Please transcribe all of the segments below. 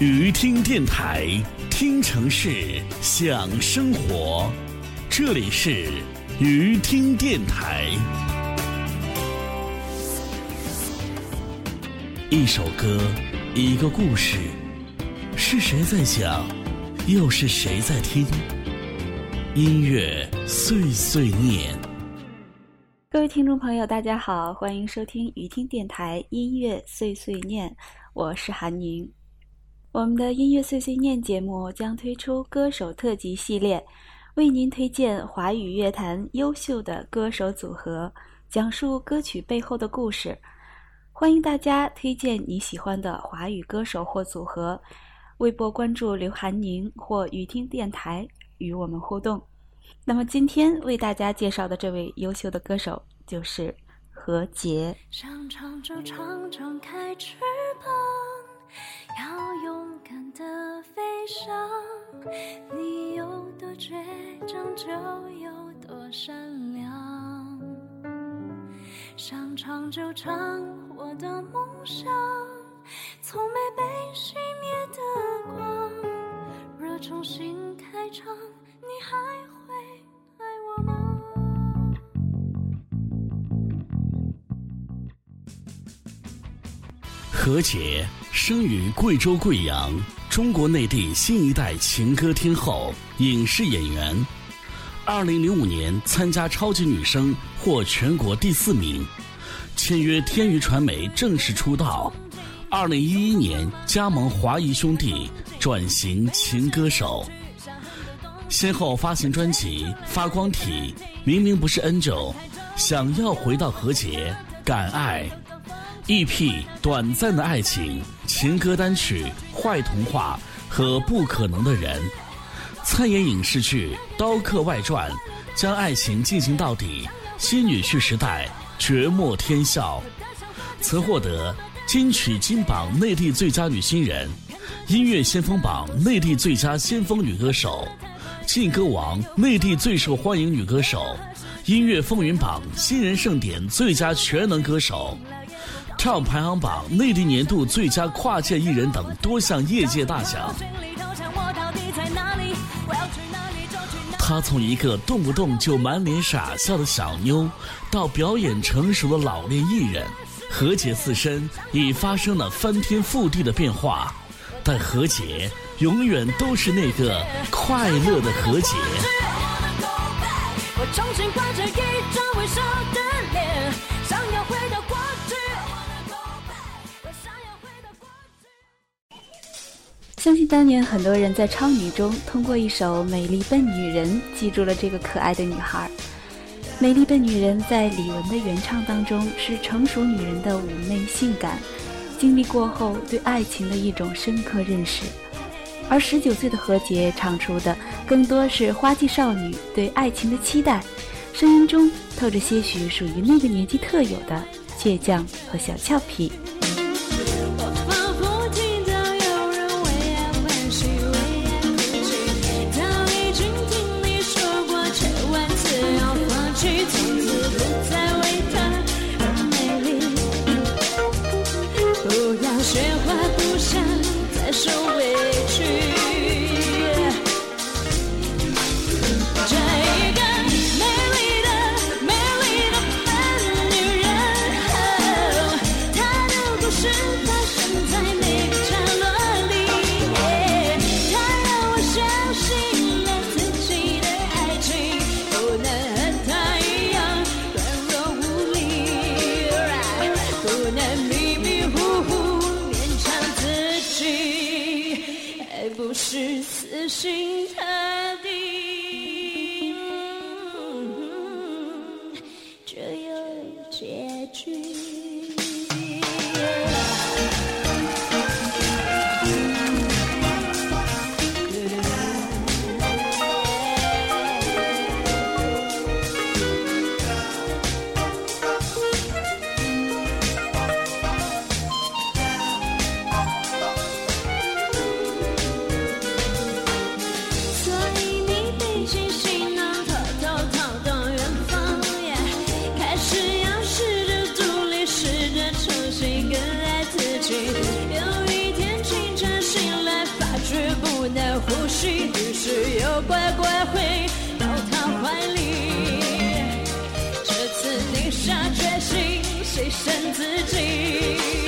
鱼听电台，听城市，享生活。这里是鱼听电台。一首歌，一个故事，是谁在讲，又是谁在听？音乐碎碎念。各位听众朋友，大家好，欢迎收听雨听电台音乐碎碎念，我是韩宁。我们的音乐碎碎念节目将推出歌手特辑系列，为您推荐华语乐坛优秀的歌手组合，讲述歌曲背后的故事。欢迎大家推荐你喜欢的华语歌手或组合，微博关注刘涵宁或雨听电台与我们互动。那么今天为大家介绍的这位优秀的歌手就是何洁。想唱就唱，张开翅膀，要敢的飞翔。你有多倔强，就有多善良。想唱就唱，我的梦想从没被熄灭的光。若重新开场，你还会爱我吗？何洁生于贵州贵阳，中国内地新一代情歌天后、影视演员。二零零五年参加超级女声获全国第四名，签约天娱传媒正式出道。二零一一年加盟华谊兄弟，转型情歌手。先后发行专辑《发光体》《明明不是 Angel》，想要回到何洁，敢爱。EP 短暂的爱情情歌单曲《坏童话》和《不可能的人》，参演影视剧《刀客外传》，将爱情进行到底。新女婿时代绝莫天笑，曾获得金曲金榜内地最佳女新人、音乐先锋榜内地最佳先锋女歌手、劲歌王内地最受欢迎女歌手、音乐风云榜新人盛典最佳全能歌手。唱排行榜内地年度最佳跨界艺人等多项业界大奖。她从一个动不动就满脸傻笑的小妞，到表演成熟的老练艺人，何洁自身已发生了翻天覆地的变化，但何洁永远都是那个快乐的何洁。相信当年很多人在超女中通过一首《美丽笨女人》记住了这个可爱的女孩。《美丽笨女人》在李玟的原唱当中是成熟女人的妩媚性感，经历过后对爱情的一种深刻认识。而十九岁的何洁唱出的更多是花季少女对爱情的期待，声音中透着些许属于那个年纪特有的倔强和小俏皮。剩自己。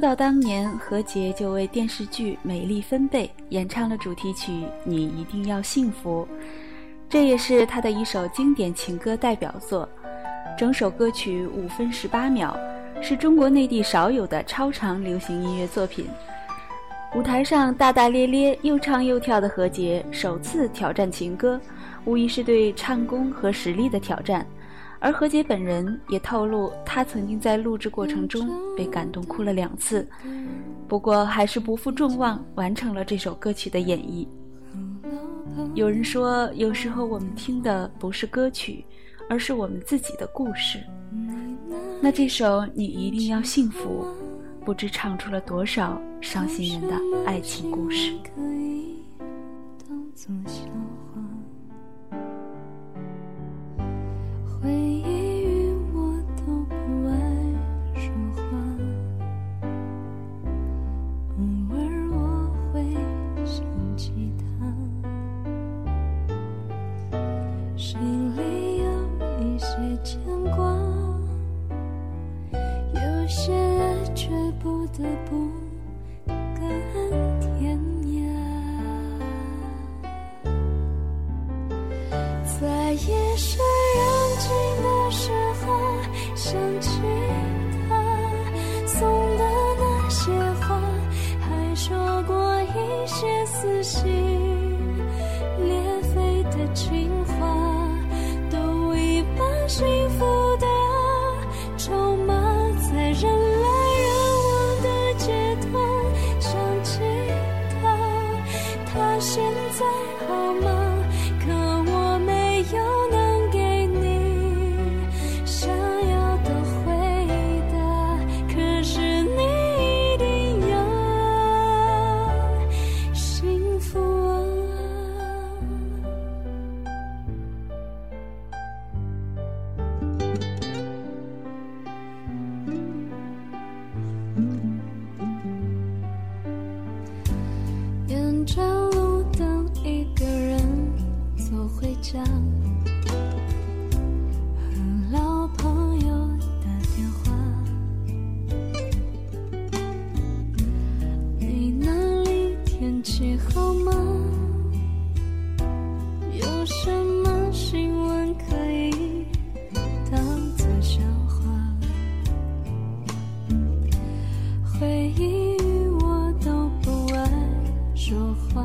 出道当年，何洁就为电视剧《美丽分贝》演唱了主题曲《你一定要幸福》，这也是她的一首经典情歌代表作。整首歌曲五分十八秒，是中国内地少有的超长流行音乐作品。舞台上大大咧咧又唱又跳的何洁首次挑战情歌，无疑是对唱功和实力的挑战。而何洁本人也透露，她曾经在录制过程中被感动哭了两次，不过还是不负众望完成了这首歌曲的演绎。有人说，有时候我们听的不是歌曲，而是我们自己的故事。那这首《你一定要幸福》，不知唱出了多少伤心人的爱情故事。可以当作笑些爱却不得不说话，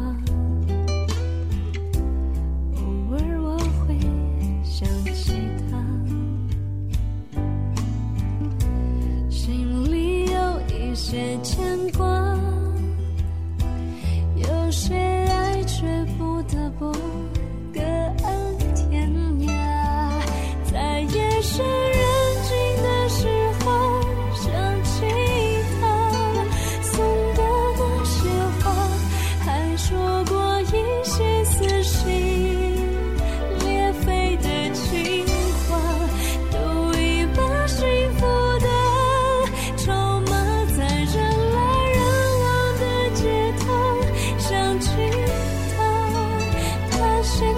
是。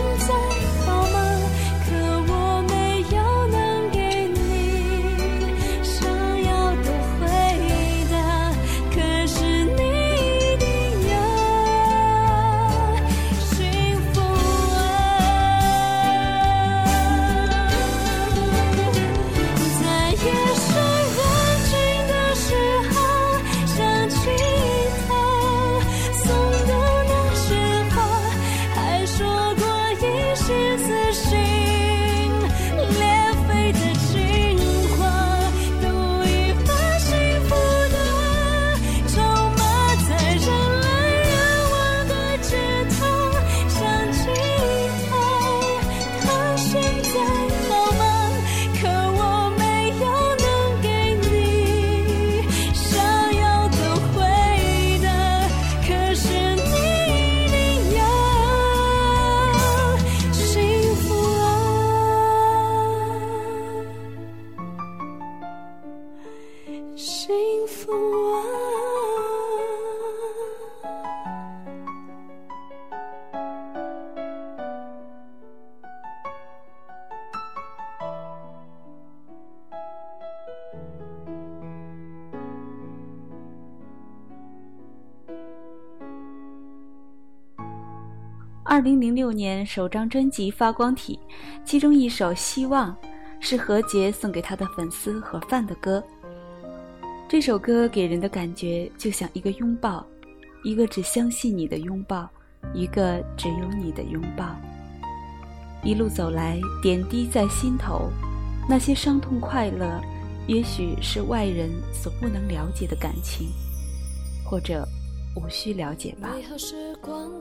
二零零六年首张专辑发光体其中一首希望是何洁送给她的粉丝盒饭的歌。这首歌给人的感觉就像一个拥抱一个只相信你的拥抱一个只有你的拥抱。一路走来点滴在心头那些伤痛快乐也许是外人所不能了解的感情或者无需了解吧。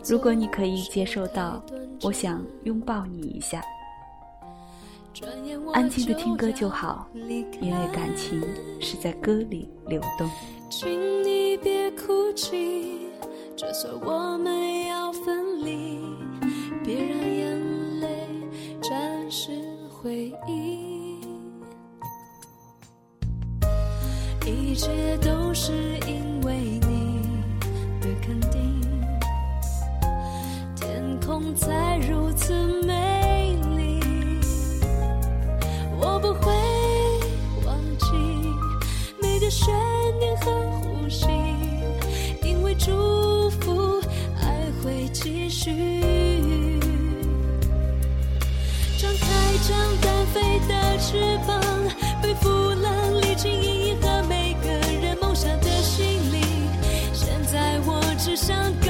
如果你可以接受到，我想拥抱你一下。安静的听歌就好，因为感情是在歌里流动。请你别哭泣，就算我们要分离，别让眼泪沾湿回忆。一切都是因为肯定，天空才如此美丽。我不会忘记每个悬念和呼吸，因为祝福爱会继续。张开张单飞的翅膀，背负了历经想。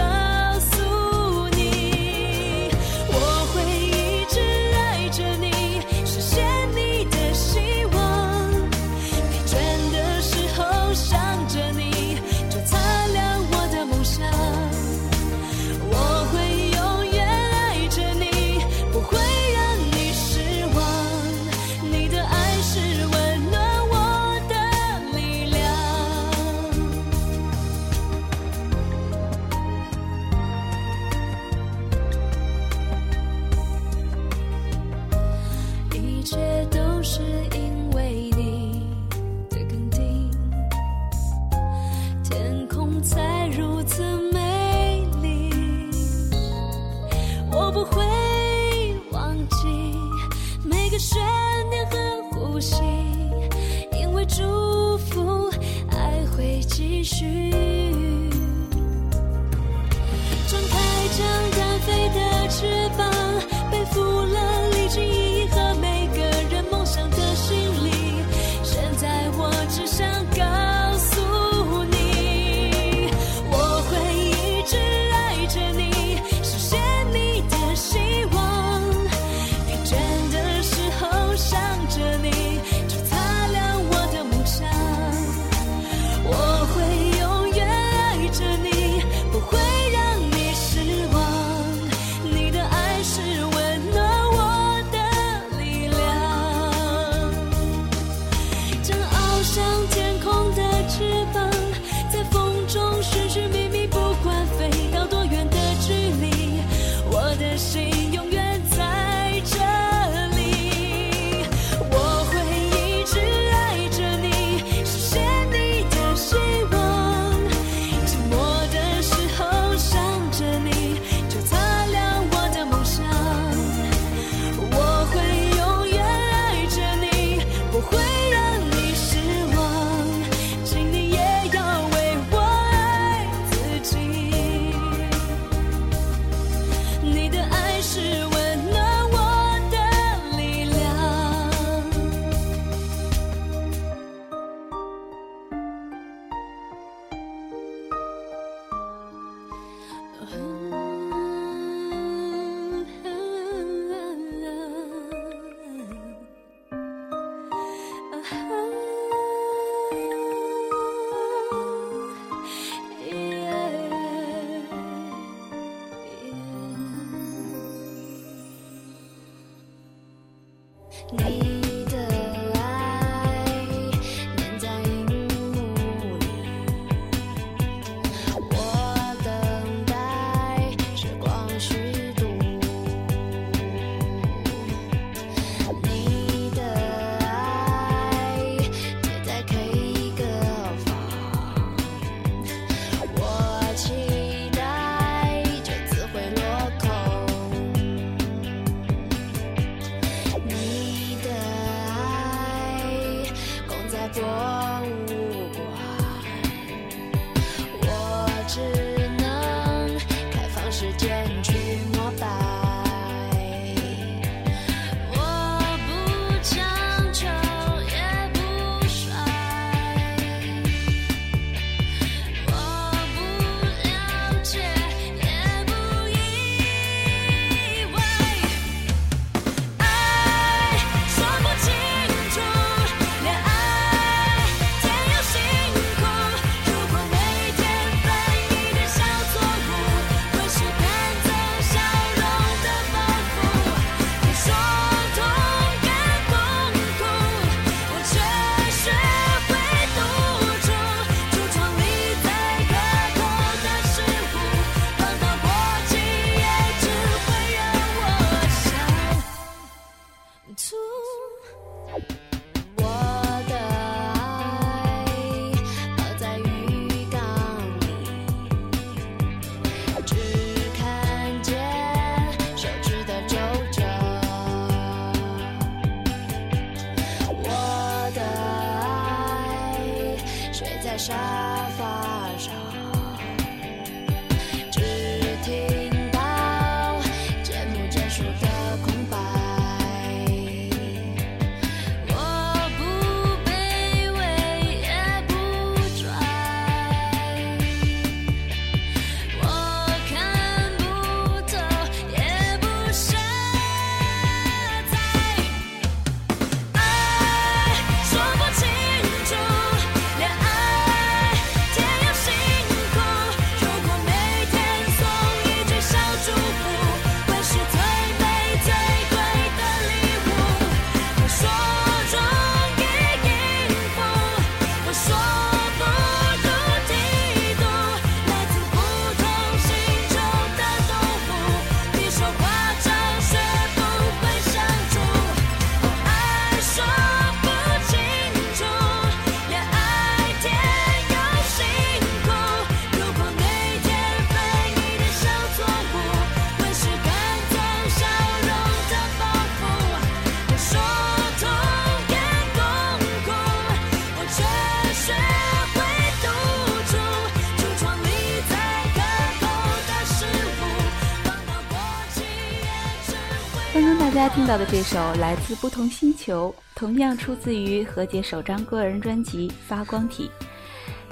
家听到的这首来自不同星球，同样出自于何洁首张个人专辑《发光体》，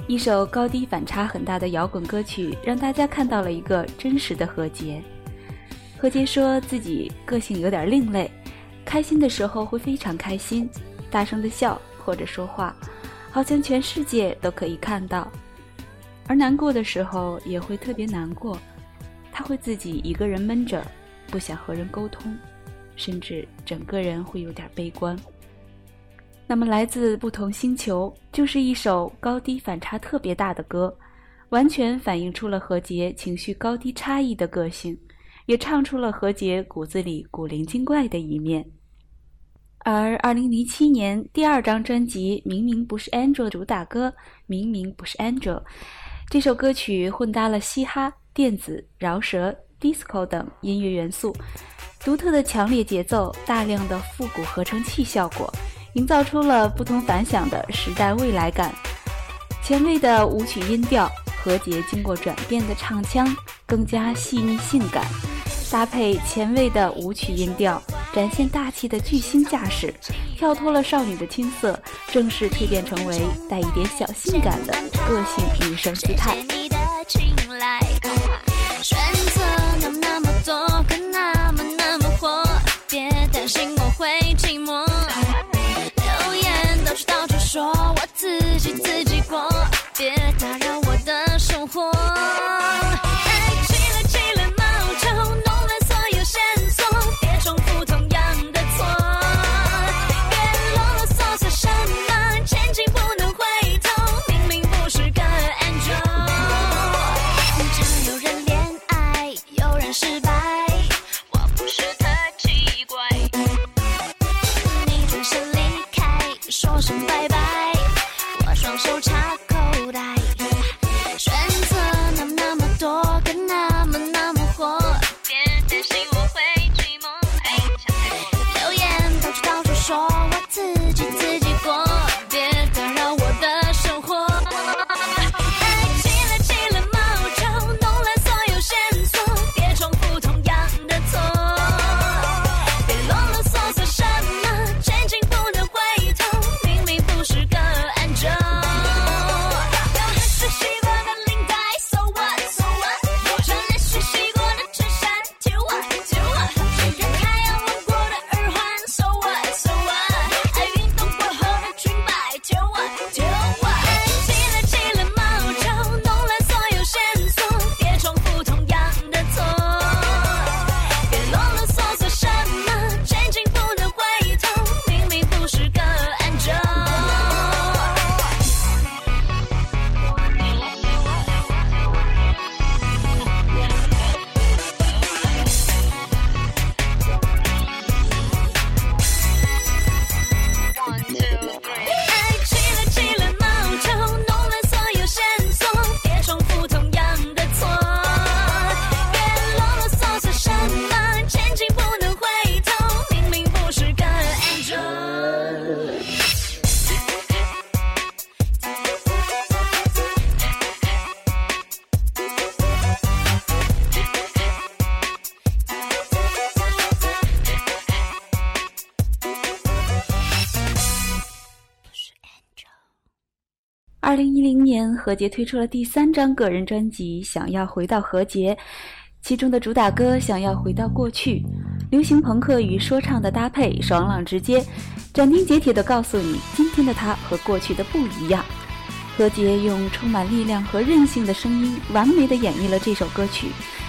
一首高低反差很大的摇滚歌曲，让大家看到了一个真实的何洁。何洁说自己个性有点另类，开心的时候会非常开心，大声的笑或者说话，好像全世界都可以看到；而难过的时候也会特别难过，他会自己一个人闷着，不想和人沟通。甚至整个人会有点悲观。那么，来自不同星球就是一首高低反差特别大的歌，完全反映出了何洁情绪高低差异的个性，也唱出了何洁骨子里古灵精怪的一面。而2007年第二张专辑《明明不是 Angel》主打歌《明明不是 Angel》，这首歌曲混搭了嘻哈、电子、饶舌、disco 等音乐元素。独特的强烈节奏，大量的复古合成器效果，营造出了不同凡响的时代未来感。前卫的舞曲音调，何洁经过转变的唱腔更加细腻性感，搭配前卫的舞曲音调，展现大气的巨星架势，跳脱了少女的青涩，正式蜕变成为带一点小性感的个性女生姿态。二零一零年，何洁推出了第三张个人专辑《想要回到何洁》，其中的主打歌《想要回到过去》，流行朋克与说唱的搭配爽朗直接，斩钉截铁地告诉你，今天的他和过去的不一样。何洁用充满力量和韧性的声音，完美地演绎了这首歌曲，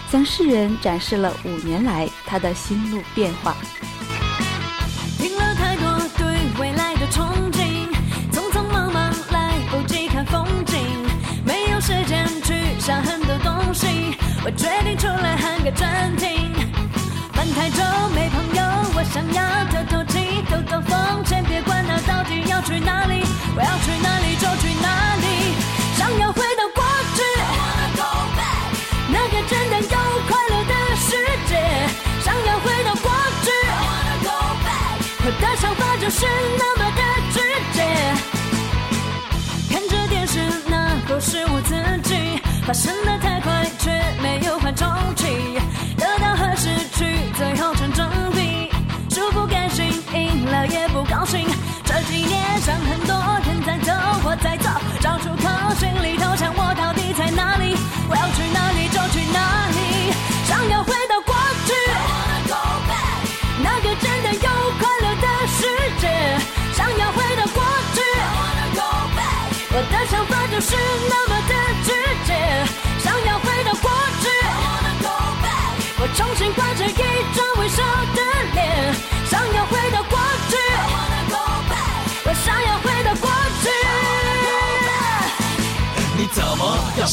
向世人展示了五年来他的心路变化。我决定出来喊个暂停。烦太久没朋友，我想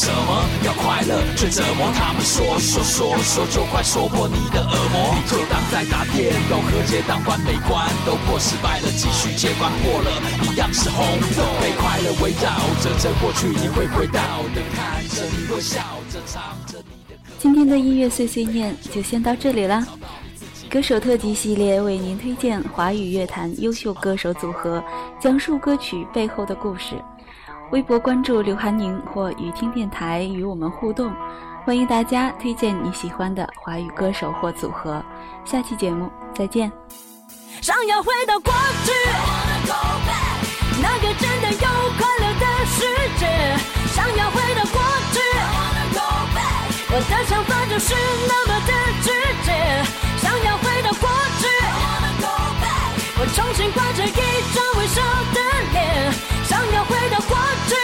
什么要快乐，却折磨他们说说说说，就快说破你的恶魔。你就当在打电动，和街当关没关都破失败了，继续接关破了，一样是红豆。被快乐围绕着，这过去你会回到的，看着你微笑着，唱着你的歌。今天的音乐碎碎念就先到这里啦。歌手特辑系列为您推荐华语乐坛优秀歌手组合，讲述歌曲背后的故事。微博关注刘涵宁或雨听电台与我们互动，欢迎大家推荐你喜欢的华语歌手或组合。下期节目再见。想要回到过去，那个真的有快乐的世界。想要回到过去，我的想法就是那么的直接。想要回到过去，我重新挂着一张微笑要回到过去